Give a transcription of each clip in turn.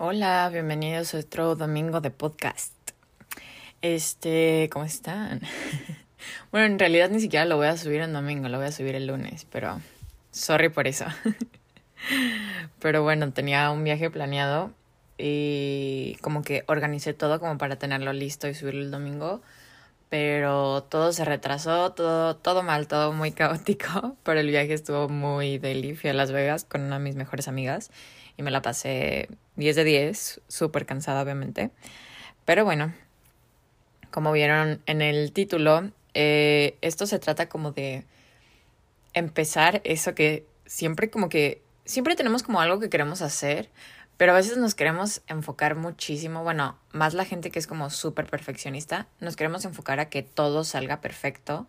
Hola, bienvenidos a otro domingo de podcast. Este, ¿cómo están? bueno, en realidad ni siquiera lo voy a subir en domingo, lo voy a subir el lunes, pero sorry por eso. pero bueno, tenía un viaje planeado y como que organicé todo como para tenerlo listo y subirlo el domingo, pero todo se retrasó, todo todo mal, todo muy caótico, pero el viaje estuvo muy deli, fui a Las Vegas con una de mis mejores amigas y me la pasé 10 de 10, súper cansada obviamente. Pero bueno, como vieron en el título, eh, esto se trata como de empezar eso que siempre como que, siempre tenemos como algo que queremos hacer, pero a veces nos queremos enfocar muchísimo, bueno, más la gente que es como súper perfeccionista, nos queremos enfocar a que todo salga perfecto.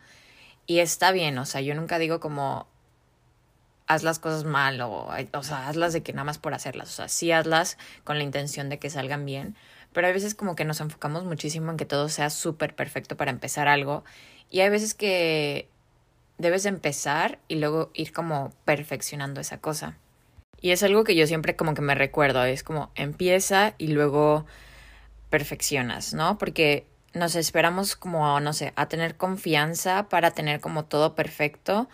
Y está bien, o sea, yo nunca digo como, haz las cosas mal o, o sea, hazlas de que nada más por hacerlas. O sea, sí hazlas con la intención de que salgan bien, pero hay veces como que nos enfocamos muchísimo en que todo sea súper perfecto para empezar algo y hay veces que debes empezar y luego ir como perfeccionando esa cosa. Y es algo que yo siempre como que me recuerdo, es como empieza y luego perfeccionas, ¿no? Porque nos esperamos como, no sé, a tener confianza para tener como todo perfecto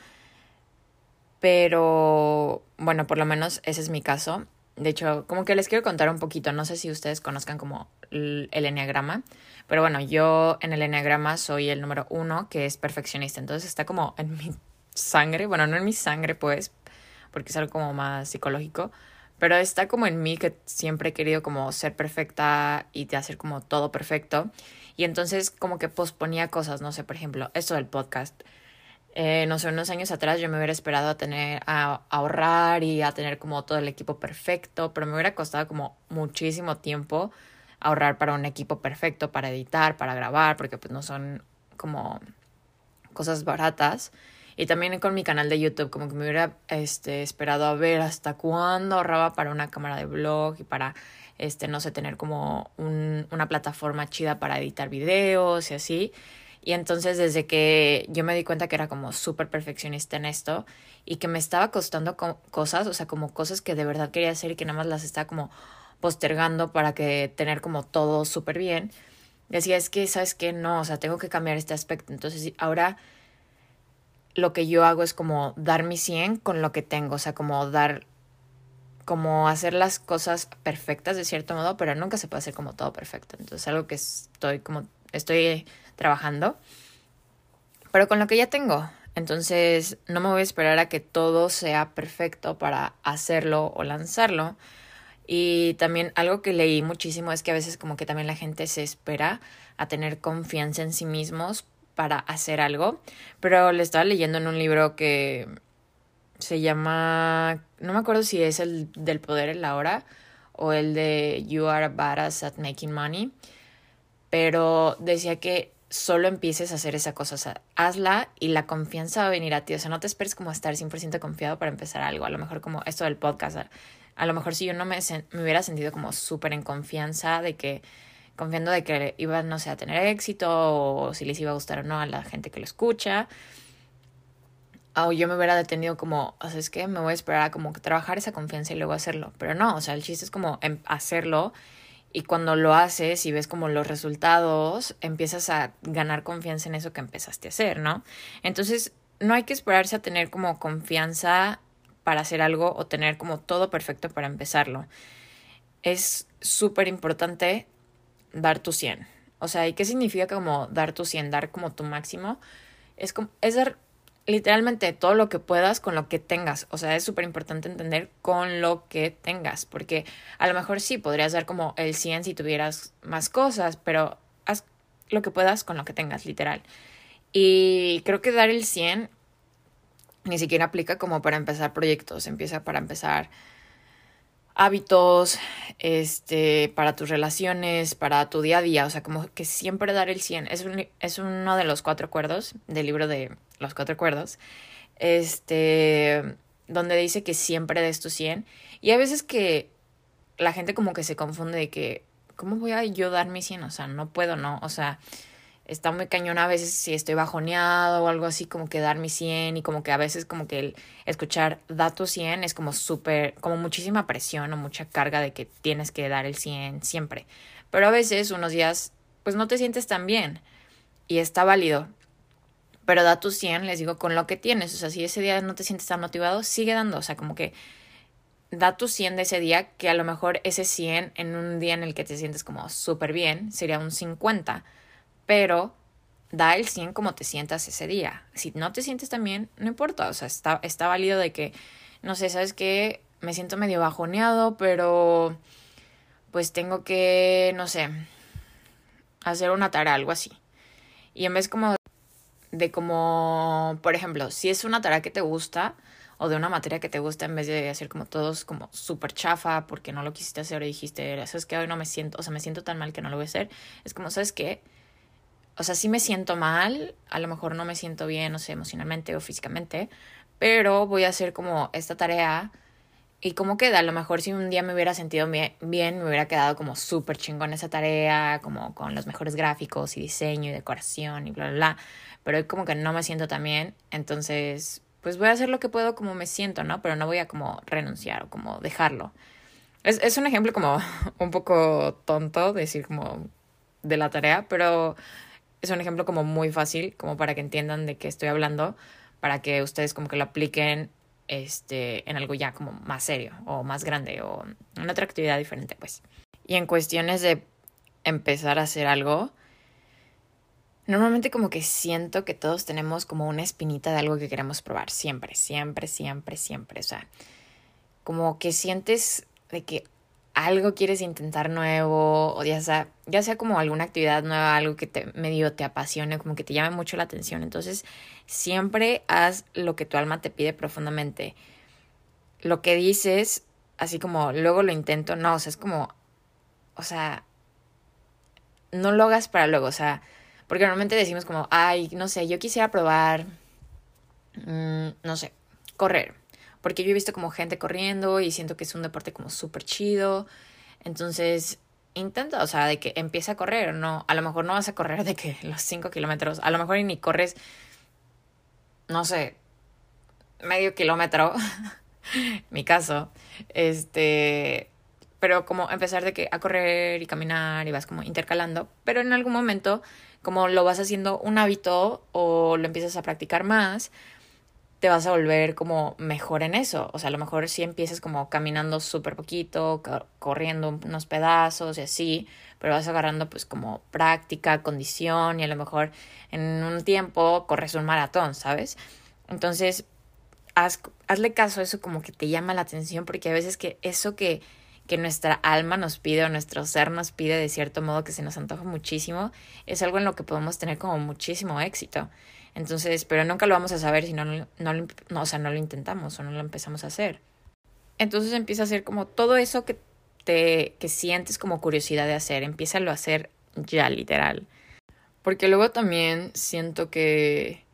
pero bueno, por lo menos ese es mi caso. De hecho, como que les quiero contar un poquito, no sé si ustedes conozcan como el enneagrama, pero bueno, yo en el enneagrama soy el número uno, que es perfeccionista, entonces está como en mi sangre, bueno, no en mi sangre pues, porque es algo como más psicológico, pero está como en mí que siempre he querido como ser perfecta y de hacer como todo perfecto, y entonces como que posponía cosas, no sé, por ejemplo, esto del podcast eh, no sé, unos años atrás yo me hubiera esperado a tener, a, ahorrar y a tener como todo el equipo perfecto, pero me hubiera costado como muchísimo tiempo ahorrar para un equipo perfecto, para editar, para grabar, porque pues no son como cosas baratas. Y también con mi canal de YouTube, como que me hubiera este, esperado a ver hasta cuándo ahorraba para una cámara de blog y para, este, no sé, tener como un, una plataforma chida para editar videos y así. Y entonces desde que yo me di cuenta que era como súper perfeccionista en esto y que me estaba costando cosas, o sea, como cosas que de verdad quería hacer y que nada más las estaba como postergando para que tener como todo súper bien, decía, es que, ¿sabes qué? No, o sea, tengo que cambiar este aspecto. Entonces ahora lo que yo hago es como dar mi 100 con lo que tengo, o sea, como dar como hacer las cosas perfectas de cierto modo, pero nunca se puede hacer como todo perfecto. Entonces, algo que estoy como estoy trabajando, pero con lo que ya tengo. Entonces no me voy a esperar a que todo sea perfecto para hacerlo o lanzarlo. Y también algo que leí muchísimo es que a veces como que también la gente se espera a tener confianza en sí mismos para hacer algo. Pero le estaba leyendo en un libro que se llama, no me acuerdo si es el del poder en la hora o el de You are badass at making money. Pero decía que solo empieces a hacer esa cosa, o sea, hazla y la confianza va a venir a ti, o sea, no te esperes como estar 100% confiado para empezar algo, a lo mejor como esto del podcast, a, lo mejor si yo no me, hubiera sentido como súper en confianza de que, confiando de que iba, no sé, a tener éxito o si les iba a gustar o no a la gente que lo escucha, o yo me hubiera detenido como, o sea, es que me voy a esperar a como trabajar esa confianza y luego hacerlo, pero no, o sea, el chiste es como em, hacerlo y cuando lo haces y ves como los resultados, empiezas a ganar confianza en eso que empezaste a hacer, ¿no? Entonces, no hay que esperarse a tener como confianza para hacer algo o tener como todo perfecto para empezarlo. Es súper importante dar tu 100. O sea, ¿y qué significa como dar tu 100? Dar como tu máximo. Es, como, es dar literalmente todo lo que puedas con lo que tengas. O sea, es súper importante entender con lo que tengas, porque a lo mejor sí podrías dar como el 100 si tuvieras más cosas, pero haz lo que puedas con lo que tengas, literal. Y creo que dar el 100 ni siquiera aplica como para empezar proyectos, empieza para empezar hábitos, este, para tus relaciones, para tu día a día, o sea, como que siempre dar el 100. Es, es uno de los cuatro acuerdos del libro de los cuatro acuerdos, este, donde dice que siempre des tu 100. Y hay veces que la gente como que se confunde de que, ¿cómo voy a yo dar mi 100? O sea, no puedo, no, o sea, está muy cañón a veces si estoy bajoneado o algo así, como que dar mi 100 y como que a veces como que el escuchar da tu 100 es como súper, como muchísima presión o mucha carga de que tienes que dar el 100 siempre. Pero a veces unos días pues no te sientes tan bien y está válido. Pero da tu 100, les digo, con lo que tienes. O sea, si ese día no te sientes tan motivado, sigue dando. O sea, como que da tu 100 de ese día, que a lo mejor ese 100 en un día en el que te sientes como súper bien sería un 50 pero da el 100 como te sientas ese día. Si no te sientes tan bien, no importa, o sea, está, está válido de que, no sé, ¿sabes qué? Me siento medio bajoneado, pero pues tengo que, no sé, hacer una tarea, algo así. Y en vez como de como, por ejemplo, si es una tarea que te gusta o de una materia que te gusta, en vez de hacer como todos como súper chafa porque no lo quisiste hacer y dijiste, ¿sabes qué? Hoy no me siento, o sea, me siento tan mal que no lo voy a hacer. Es como, ¿sabes qué? O sea, sí me siento mal, a lo mejor no me siento bien, no sé, emocionalmente o físicamente, pero voy a hacer como esta tarea y cómo queda. A lo mejor si un día me hubiera sentido bien, me hubiera quedado como súper chingón esa tarea, como con los mejores gráficos y diseño y decoración y bla, bla, bla. Pero como que no me siento tan bien, entonces pues voy a hacer lo que puedo como me siento, ¿no? Pero no voy a como renunciar o como dejarlo. Es, es un ejemplo como un poco tonto decir como de la tarea, pero es un ejemplo como muy fácil, como para que entiendan de qué estoy hablando, para que ustedes como que lo apliquen este, en algo ya como más serio o más grande o en otra actividad diferente, pues. Y en cuestiones de empezar a hacer algo, normalmente como que siento que todos tenemos como una espinita de algo que queremos probar, siempre, siempre, siempre, siempre. O sea, como que sientes de que algo quieres intentar nuevo, o ya sea, ya sea como alguna actividad nueva, algo que te medio te apasione, como que te llame mucho la atención. Entonces, siempre haz lo que tu alma te pide profundamente. Lo que dices, así como luego lo intento, no, o sea, es como, o sea, no lo hagas para luego, o sea, porque normalmente decimos como, ay, no sé, yo quisiera probar, mm, no sé, correr porque yo he visto como gente corriendo y siento que es un deporte como súper chido. Entonces, intenta, o sea, de que empiece a correr, no, a lo mejor no vas a correr de que los 5 kilómetros, a lo mejor ni corres, no sé, medio kilómetro, mi caso, este, pero como empezar de que a correr y caminar y vas como intercalando, pero en algún momento como lo vas haciendo un hábito o lo empiezas a practicar más, te vas a volver como mejor en eso. O sea, a lo mejor si empiezas como caminando súper poquito, corriendo unos pedazos y así, pero vas agarrando pues como práctica, condición y a lo mejor en un tiempo corres un maratón, ¿sabes? Entonces, haz, hazle caso a eso como que te llama la atención porque a veces que eso que, que nuestra alma nos pide o nuestro ser nos pide de cierto modo que se nos antoja muchísimo, es algo en lo que podemos tener como muchísimo éxito. Entonces, pero nunca lo vamos a saber si no, no, no, o sea, no lo intentamos o no lo empezamos a hacer. Entonces empieza a hacer como todo eso que te que sientes como curiosidad de hacer, empieza a hacer ya literal. Porque luego también siento que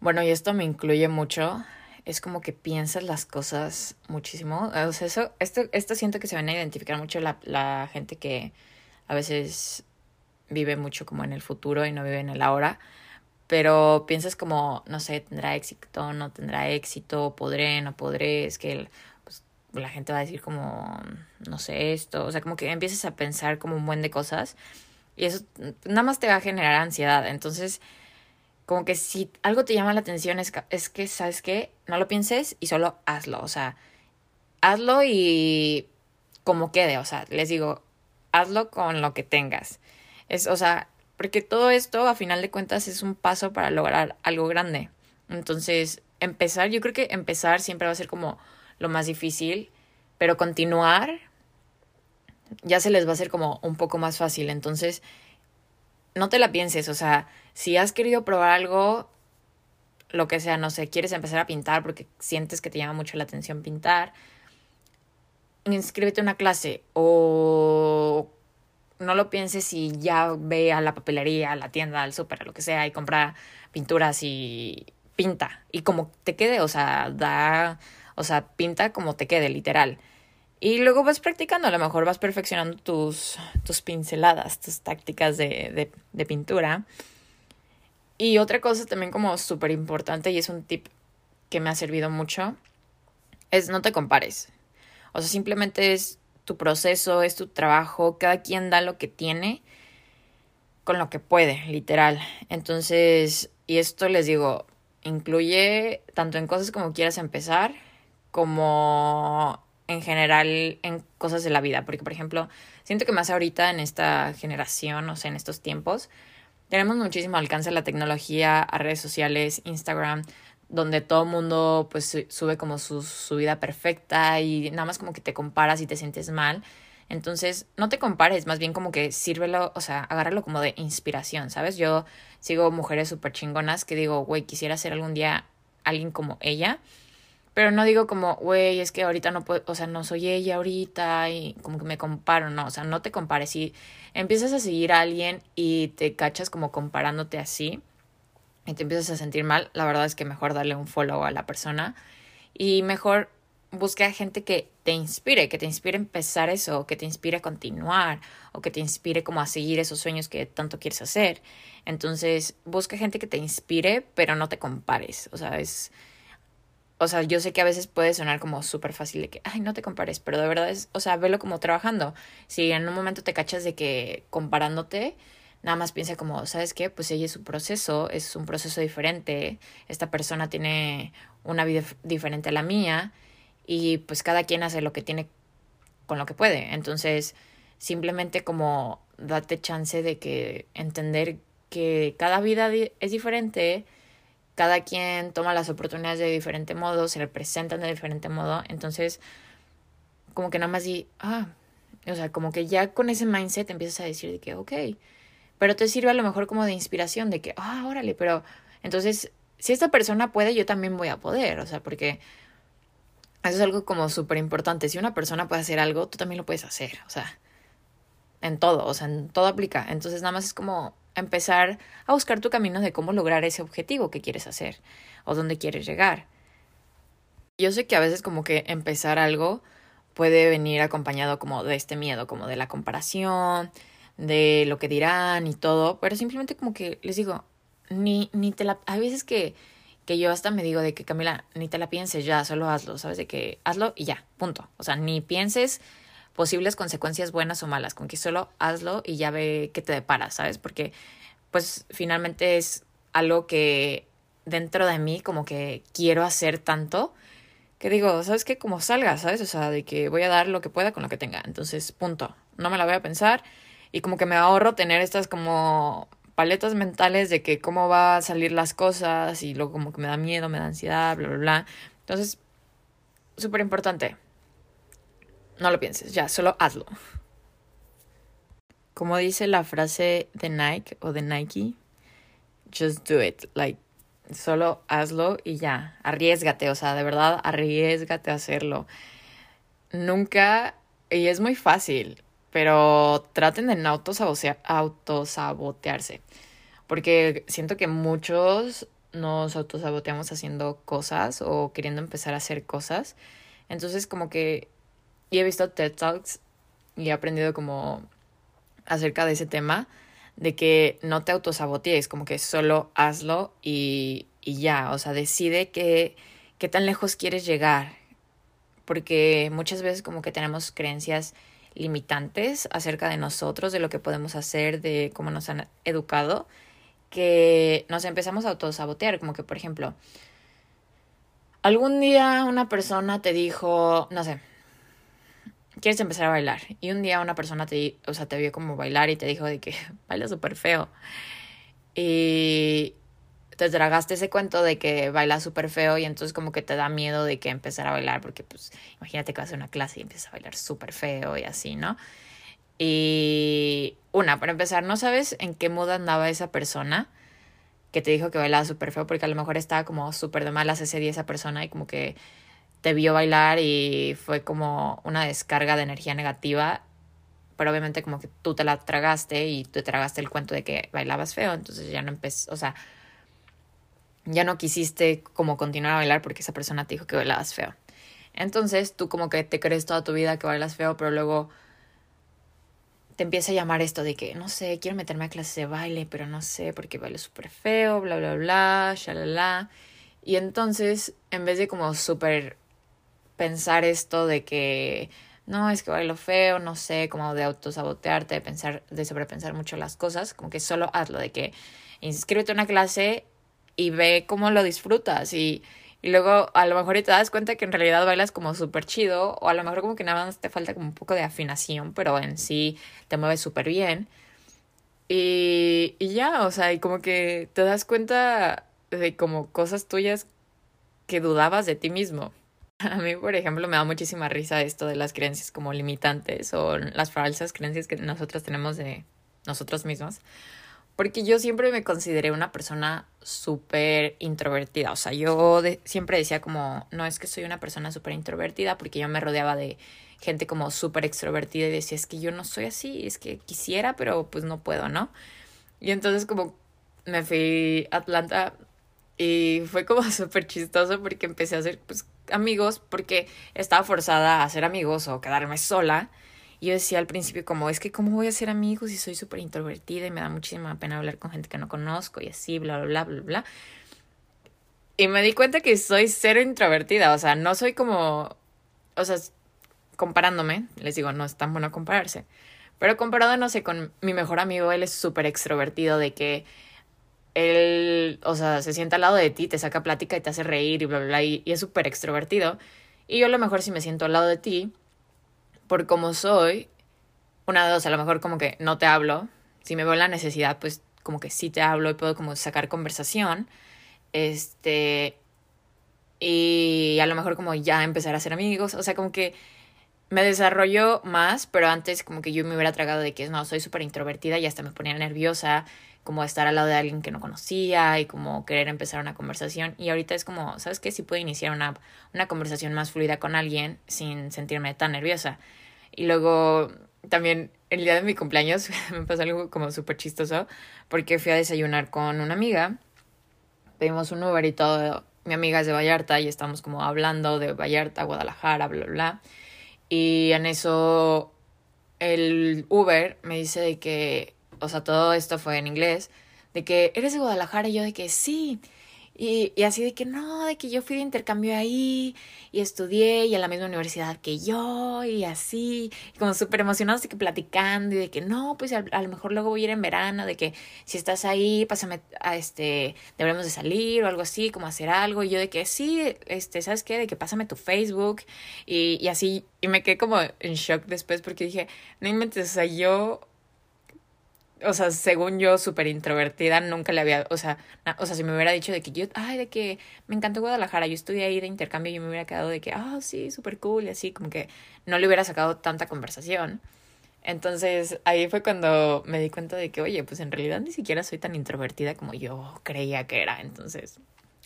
bueno, y esto me incluye mucho, es como que piensas las cosas muchísimo. O sea, eso, esto, esto siento que se van a identificar mucho la, la gente que a veces vive mucho como en el futuro y no vive en el ahora pero piensas como, no sé, tendrá éxito, no tendrá éxito, podré, no podré, es que pues, la gente va a decir como, no sé, esto, o sea, como que empiezas a pensar como un buen de cosas y eso nada más te va a generar ansiedad, entonces como que si algo te llama la atención es, es que, ¿sabes qué? No lo pienses y solo hazlo, o sea, hazlo y como quede, o sea, les digo, hazlo con lo que tengas. Es, o sea, porque todo esto, a final de cuentas, es un paso para lograr algo grande. Entonces, empezar, yo creo que empezar siempre va a ser como lo más difícil, pero continuar ya se les va a hacer como un poco más fácil. Entonces, no te la pienses, o sea, si has querido probar algo, lo que sea, no sé, quieres empezar a pintar porque sientes que te llama mucho la atención pintar, inscríbete a una clase o no lo pienses si ya ve a la papelería, a la tienda, al súper, a lo que sea, y compra pinturas y pinta. Y como te quede, o sea, da, o sea, pinta como te quede, literal. Y luego vas practicando, a lo mejor vas perfeccionando tus, tus pinceladas, tus tácticas de, de, de pintura. Y otra cosa también como súper importante y es un tip que me ha servido mucho, es no te compares. O sea, simplemente es tu proceso, es tu trabajo, cada quien da lo que tiene con lo que puede, literal. Entonces, y esto les digo, incluye tanto en cosas como quieras empezar, como en general en cosas de la vida. Porque, por ejemplo, siento que más ahorita en esta generación, o sea, en estos tiempos, tenemos muchísimo alcance a la tecnología, a redes sociales, Instagram, donde todo el mundo pues sube como su, su vida perfecta y nada más como que te comparas y te sientes mal. Entonces, no te compares, más bien como que sírvelo, o sea, agárralo como de inspiración, ¿sabes? Yo sigo mujeres súper chingonas que digo, güey, quisiera ser algún día alguien como ella, pero no digo como, güey, es que ahorita no puedo, o sea, no soy ella ahorita y como que me comparo, no, o sea, no te compares. Si empiezas a seguir a alguien y te cachas como comparándote así y te empiezas a sentir mal, la verdad es que mejor darle un follow a la persona y mejor busca a gente que te inspire, que te inspire a empezar eso, que te inspire a continuar, o que te inspire como a seguir esos sueños que tanto quieres hacer. Entonces, busca gente que te inspire, pero no te compares. O sea, es. O sea, yo sé que a veces puede sonar como súper fácil de que, ay, no te compares, pero de verdad es, o sea, velo como trabajando. Si en un momento te cachas de que comparándote, nada más piensa como, ¿sabes qué? Pues ella es su proceso, es un proceso diferente, esta persona tiene una vida diferente a la mía y pues cada quien hace lo que tiene con lo que puede. Entonces, simplemente como date chance de que entender que cada vida es diferente, cada quien toma las oportunidades de diferente modo, se representan de diferente modo, entonces como que nada más di, ah, o sea, como que ya con ese mindset empiezas a decir de que, ok, pero te sirve a lo mejor como de inspiración, de que, ah, órale, pero entonces, si esta persona puede, yo también voy a poder, o sea, porque eso es algo como súper importante. Si una persona puede hacer algo, tú también lo puedes hacer. O sea, en todo, o sea, en todo aplica. Entonces nada más es como empezar a buscar tu camino de cómo lograr ese objetivo que quieres hacer o dónde quieres llegar. Yo sé que a veces como que empezar algo puede venir acompañado como de este miedo, como de la comparación, de lo que dirán y todo, pero simplemente como que les digo, ni, ni te la... Hay veces que que yo hasta me digo de que Camila, ni te la pienses ya, solo hazlo, ¿sabes? De que hazlo y ya, punto. O sea, ni pienses posibles consecuencias buenas o malas, con que solo hazlo y ya ve qué te depara, ¿sabes? Porque pues finalmente es algo que dentro de mí como que quiero hacer tanto que digo, ¿sabes qué? Como salga, ¿sabes? O sea, de que voy a dar lo que pueda con lo que tenga. Entonces, punto. No me la voy a pensar y como que me ahorro tener estas como paletas mentales de que cómo va a salir las cosas y luego como que me da miedo, me da ansiedad, bla, bla, bla. Entonces, súper importante. No lo pienses, ya, solo hazlo. Como dice la frase de Nike o de Nike, just do it. Like, solo hazlo y ya. Arriesgate, o sea, de verdad, arriesgate a hacerlo. Nunca, y es muy fácil, pero traten de no autosabotearse. Porque siento que muchos nos autosaboteamos haciendo cosas o queriendo empezar a hacer cosas. Entonces como que y he visto TED Talks y he aprendido como acerca de ese tema de que no te autosabotees, como que solo hazlo y, y ya, o sea, decide que, qué tan lejos quieres llegar, porque muchas veces como que tenemos creencias limitantes acerca de nosotros, de lo que podemos hacer, de cómo nos han educado, que nos empezamos a autosabotear, como que por ejemplo, algún día una persona te dijo, no sé, quieres empezar a bailar y un día una persona te, o sea, te vio como bailar y te dijo de que baila súper feo. Y te tragaste ese cuento de que baila súper feo y entonces como que te da miedo de que empezar a bailar porque pues imagínate que vas a una clase y empiezas a bailar súper feo y así, ¿no? Y una, para empezar, no sabes en qué moda andaba esa persona que te dijo que bailaba súper feo porque a lo mejor estaba como súper de malas ese día esa persona y como que te vio bailar y fue como una descarga de energía negativa pero obviamente como que tú te la tragaste y te tragaste el cuento de que bailabas feo, entonces ya no empezó, o sea, ya no quisiste como continuar a bailar porque esa persona te dijo que bailabas feo. Entonces tú como que te crees toda tu vida que bailas feo, pero luego te empieza a llamar esto de que, no sé, quiero meterme a clase de baile, pero no sé porque bailo súper feo, bla, bla, bla, shalala. Y entonces, en vez de como súper pensar esto de que, no, es que bailo feo, no sé, como de autosabotearte, de pensar, de sobrepensar mucho las cosas, como que solo hazlo, de que inscríbete a una clase y ve cómo lo disfrutas y y luego a lo mejor te das cuenta que en realidad bailas como súper chido o a lo mejor como que nada más te falta como un poco de afinación, pero en sí te mueves súper bien. Y, y ya, o sea, y como que te das cuenta de como cosas tuyas que dudabas de ti mismo. A mí, por ejemplo, me da muchísima risa esto de las creencias como limitantes o las falsas creencias que nosotros tenemos de nosotros mismos. Porque yo siempre me consideré una persona súper introvertida. O sea, yo siempre decía como, no es que soy una persona súper introvertida porque yo me rodeaba de gente como súper extrovertida y decía, es que yo no soy así, es que quisiera, pero pues no puedo, ¿no? Y entonces como me fui a Atlanta y fue como súper chistoso porque empecé a hacer pues amigos porque estaba forzada a hacer amigos o quedarme sola. Yo decía al principio como, es que cómo voy a ser amigos si soy súper introvertida y me da muchísima pena hablar con gente que no conozco y así, bla, bla, bla, bla, bla. Y me di cuenta que soy cero introvertida, o sea, no soy como, o sea, comparándome, les digo, no es tan bueno compararse, pero comparado, no sé, con mi mejor amigo, él es súper extrovertido de que él, o sea, se sienta al lado de ti, te saca plática y te hace reír y bla, bla, bla, y, y es súper extrovertido. Y yo a lo mejor si me siento al lado de ti, por como soy, una de dos, a lo mejor como que no te hablo. Si me veo la necesidad, pues como que sí te hablo y puedo como sacar conversación. Este. Y a lo mejor como ya empezar a ser amigos. O sea, como que me desarrolló más, pero antes como que yo me hubiera tragado de que no, soy súper introvertida y hasta me ponía nerviosa, como estar al lado de alguien que no conocía y como querer empezar una conversación. Y ahorita es como, ¿sabes qué? Sí puedo iniciar una, una conversación más fluida con alguien sin sentirme tan nerviosa. Y luego también el día de mi cumpleaños me pasó algo como súper chistoso porque fui a desayunar con una amiga. Pedimos un Uber y todo. Mi amiga es de Vallarta y estamos como hablando de Vallarta, Guadalajara, bla, bla, bla. Y en eso el Uber me dice de que, o sea, todo esto fue en inglés, de que eres de Guadalajara y yo de que sí. Y, y así de que no, de que yo fui de intercambio ahí y estudié y a la misma universidad que yo y así, y como súper emocionados de que platicando y de que no, pues a, lo mejor luego voy a ir en verano, de que si estás ahí, pásame a este, deberemos de salir o algo así, como hacer algo, y yo de que sí, este, ¿sabes qué? De que pásame tu Facebook y, y así, y me quedé como en shock después porque dije, no inventes, o sea, yo o sea, según yo, súper introvertida, nunca le había, o sea, o sea, si me hubiera dicho de que yo, ay, de que me encantó Guadalajara, yo estudié ahí de intercambio y yo me hubiera quedado de que, ah, sí, súper cool, y así, como que no le hubiera sacado tanta conversación. Entonces, ahí fue cuando me di cuenta de que, oye, pues en realidad ni siquiera soy tan introvertida como yo creía que era. Entonces,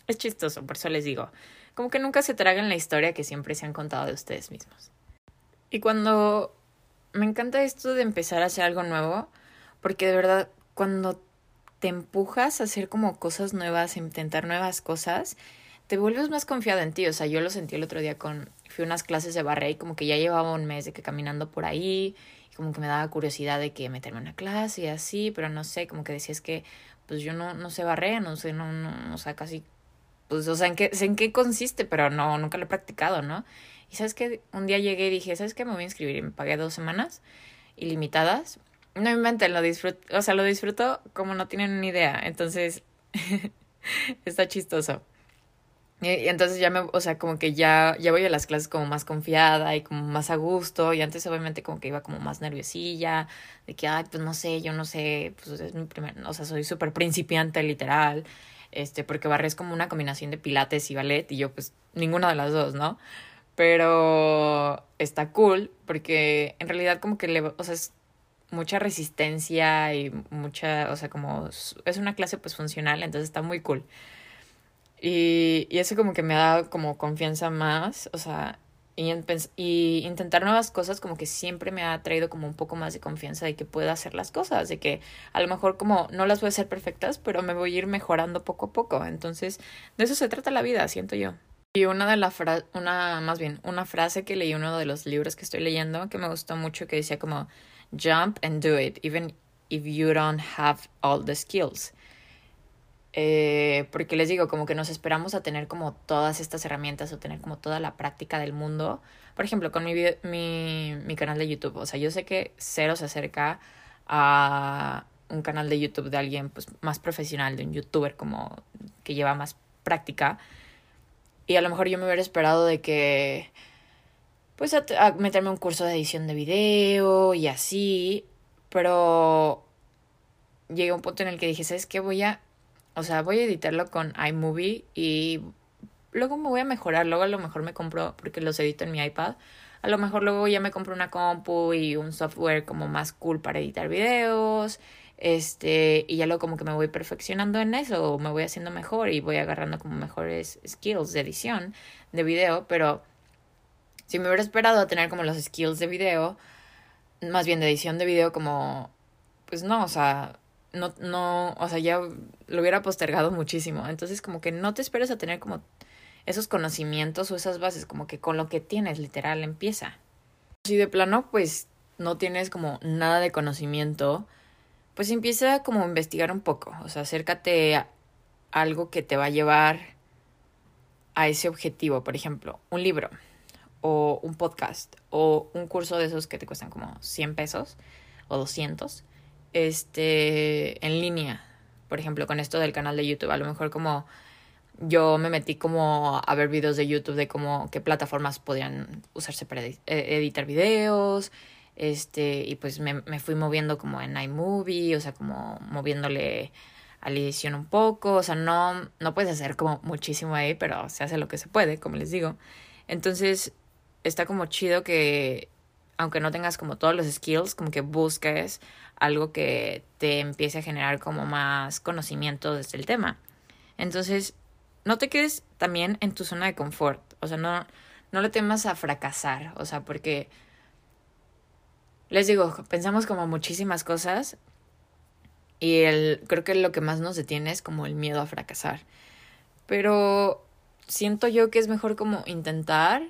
es chistoso, por eso les digo, como que nunca se tragan la historia que siempre se han contado de ustedes mismos. Y cuando me encanta esto de empezar a hacer algo nuevo, porque de verdad, cuando te empujas a hacer como cosas nuevas, a intentar nuevas cosas, te vuelves más confiada en ti. O sea, yo lo sentí el otro día con, fui a unas clases de barre y como que ya llevaba un mes de que caminando por ahí y como que me daba curiosidad de que meterme en una clase y así, pero no sé, como que decías que pues yo no, no sé barrer, no sé, no, no, o sea, casi, pues, o sea, en qué, sé en qué consiste, pero no, nunca lo he practicado, ¿no? Y sabes que un día llegué y dije, ¿sabes qué? Me voy a inscribir y me pagué dos semanas ilimitadas no inventen, lo disfruto, o sea, lo disfruto como no tienen ni idea. Entonces, está chistoso. Y, entonces ya me, o sea, como que ya, ya voy a las clases como más confiada y como más a gusto. Y antes obviamente como que iba como más nerviosilla, de que, ay, pues no sé, yo no sé, pues es mi primer, o sea, soy súper principiante literal. Este, porque barré es como una combinación de pilates y ballet y yo pues ninguna de las dos, ¿no? Pero está cool porque en realidad como que le, o sea, es mucha resistencia y mucha, o sea, como es una clase pues funcional, entonces está muy cool. Y, y eso como que me ha dado como confianza más, o sea, y, y intentar nuevas cosas como que siempre me ha traído como un poco más de confianza de que pueda hacer las cosas, de que a lo mejor como no las voy a hacer perfectas, pero me voy a ir mejorando poco a poco. Entonces, de eso se trata la vida, siento yo. Y una de las frases, una, más bien, una frase que leí uno de los libros que estoy leyendo que me gustó mucho que decía como, jump and do it, even if you don't have all the skills. Eh, porque les digo, como que nos esperamos a tener como todas estas herramientas o tener como toda la práctica del mundo. Por ejemplo, con mi, mi, mi canal de YouTube. O sea, yo sé que cero se acerca a un canal de YouTube de alguien pues, más profesional, de un youtuber como que lleva más práctica. Y a lo mejor yo me hubiera esperado de que, pues, a, meterme un curso de edición de video y así. Pero llegué a un punto en el que dije, ¿sabes qué? Voy a, o sea, voy a editarlo con iMovie y luego me voy a mejorar. Luego a lo mejor me compro, porque los edito en mi iPad. A lo mejor luego ya me compro una compu y un software como más cool para editar videos este, y ya luego como que me voy perfeccionando en eso, me voy haciendo mejor y voy agarrando como mejores skills de edición de video, pero si me hubiera esperado a tener como los skills de video, más bien de edición de video como, pues no, o sea, no, no, o sea, ya lo hubiera postergado muchísimo. Entonces como que no te esperes a tener como esos conocimientos o esas bases, como que con lo que tienes, literal, empieza. Si de plano, pues no tienes como nada de conocimiento, pues empieza como a investigar un poco, o sea, acércate a algo que te va a llevar a ese objetivo, por ejemplo, un libro o un podcast o un curso de esos que te cuestan como 100 pesos o 200, este, en línea, por ejemplo, con esto del canal de YouTube, a lo mejor como yo me metí como a ver videos de YouTube de cómo qué plataformas podrían usarse para e-, editar videos, este, y pues me, me fui moviendo como en iMovie, o sea, como moviéndole a la edición un poco, o sea, no, no puedes hacer como muchísimo ahí, pero se hace lo que se puede, como les digo. Entonces, está como chido que, aunque no tengas como todos los skills, como que busques algo que te empiece a generar como más conocimiento desde el tema. Entonces, no te quedes también en tu zona de confort, o sea, no, no le temas a fracasar, o sea, porque les digo, pensamos como muchísimas cosas y el, creo que lo que más nos detiene es como el miedo a fracasar. Pero siento yo que es mejor como intentar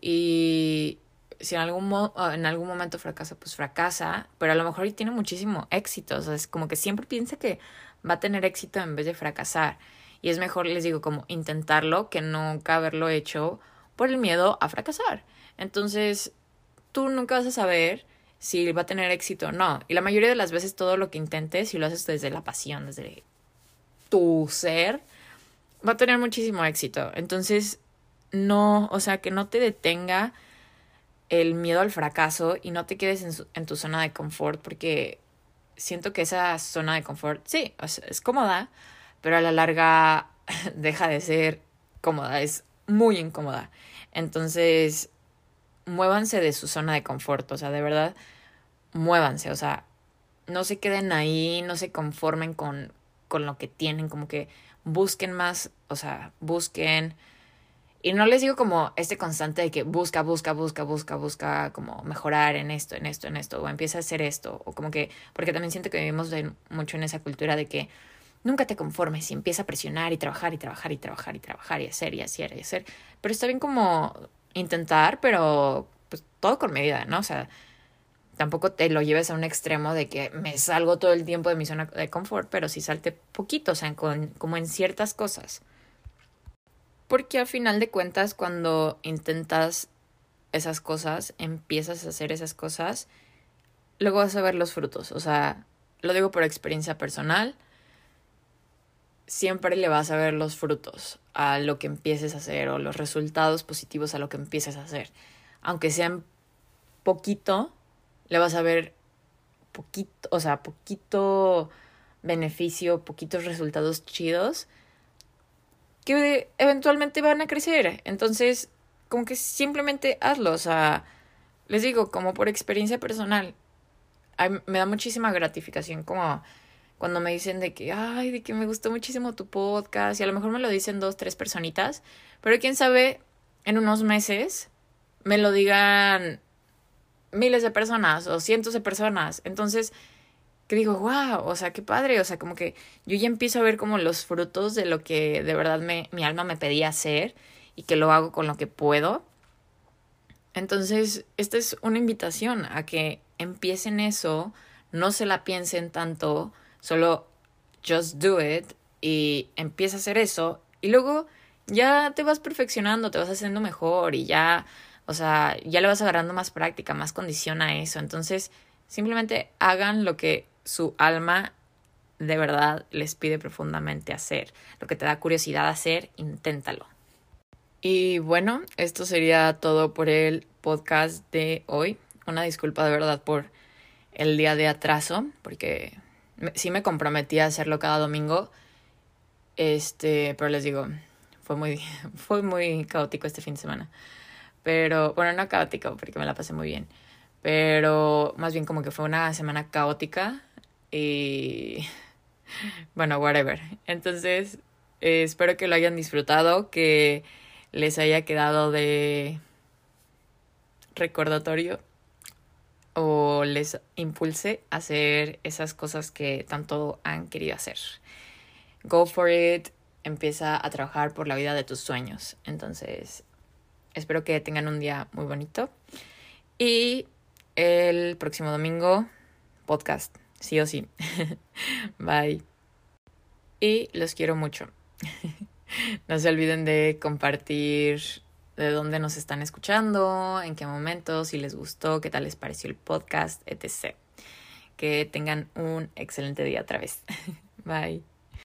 y si en algún, en algún momento fracasa, pues fracasa, pero a lo mejor tiene muchísimo éxito. O sea, es como que siempre piensa que va a tener éxito en vez de fracasar. Y es mejor, les digo, como intentarlo que nunca haberlo hecho por el miedo a fracasar. Entonces, tú nunca vas a saber si va a tener éxito o no. Y la mayoría de las veces todo lo que intentes, si lo haces desde la pasión, desde tu ser, va a tener muchísimo éxito. Entonces, no, o sea, que no te detenga el miedo al fracaso y no te quedes en, en tu zona de confort, porque siento que esa zona de confort, sí, es cómoda, pero a la larga deja de ser cómoda, es muy incómoda. Entonces, muévanse de su zona de confort, o sea, de verdad, muévanse, o sea, no se queden ahí, no se conformen con, con lo que tienen, como que busquen más, o sea, busquen. Y no les digo como este constante de que busca, busca, busca, busca, busca, como mejorar en esto, en esto, en esto, o empieza a hacer esto, o como que, porque también siento que vivimos mucho en esa cultura de que nunca te conformes y empieza a presionar y trabajar y trabajar y trabajar y trabajar y hacer y hacer y hacer. Pero está bien como intentar, pero pues todo con medida, ¿no? O sea, tampoco te lo lleves a un extremo de que me salgo todo el tiempo de mi zona de confort, pero sí salte poquito, o sea, como en ciertas cosas. Porque al final de cuentas, cuando intentas esas cosas, empiezas a hacer esas cosas, luego vas a ver los frutos. O sea, lo digo por experiencia personal siempre le vas a ver los frutos a lo que empieces a hacer o los resultados positivos a lo que empieces a hacer. Aunque sean poquito, le vas a ver poquito, o sea, poquito beneficio, poquitos resultados chidos que eventualmente van a crecer. Entonces, como que simplemente hazlo, o sea, les digo, como por experiencia personal, me da muchísima gratificación como cuando me dicen de que, ay, de que me gustó muchísimo tu podcast, y a lo mejor me lo dicen dos, tres personitas, pero quién sabe, en unos meses me lo digan miles de personas o cientos de personas. Entonces, que digo, wow, o sea, qué padre, o sea, como que yo ya empiezo a ver como los frutos de lo que de verdad me, mi alma me pedía hacer y que lo hago con lo que puedo. Entonces, esta es una invitación a que empiecen eso, no se la piensen tanto, solo just do it y empieza a hacer eso y luego ya te vas perfeccionando, te vas haciendo mejor y ya, o sea, ya le vas agarrando más práctica, más condición a eso. Entonces, simplemente hagan lo que su alma de verdad les pide profundamente hacer. Lo que te da curiosidad hacer, inténtalo. Y bueno, esto sería todo por el podcast de hoy. Una disculpa de verdad por el día de atraso, porque sí me comprometí a hacerlo cada domingo. Este, pero les digo, fue muy, fue muy caótico este fin de semana. Pero, bueno, no caótico, porque me la pasé muy bien. Pero más bien como que fue una semana caótica y bueno, whatever. Entonces, eh, espero que lo hayan disfrutado, que les haya quedado de recordatorio o les impulse a hacer esas cosas que tanto han querido hacer. Go for it, empieza a trabajar por la vida de tus sueños. Entonces, espero que tengan un día muy bonito. Y el próximo domingo, podcast sí o sí. Bye. Y los quiero mucho. no se olviden de compartir de dónde nos están escuchando, en qué momento, si les gustó, qué tal les pareció el podcast, etc. Que tengan un excelente día otra vez. Bye.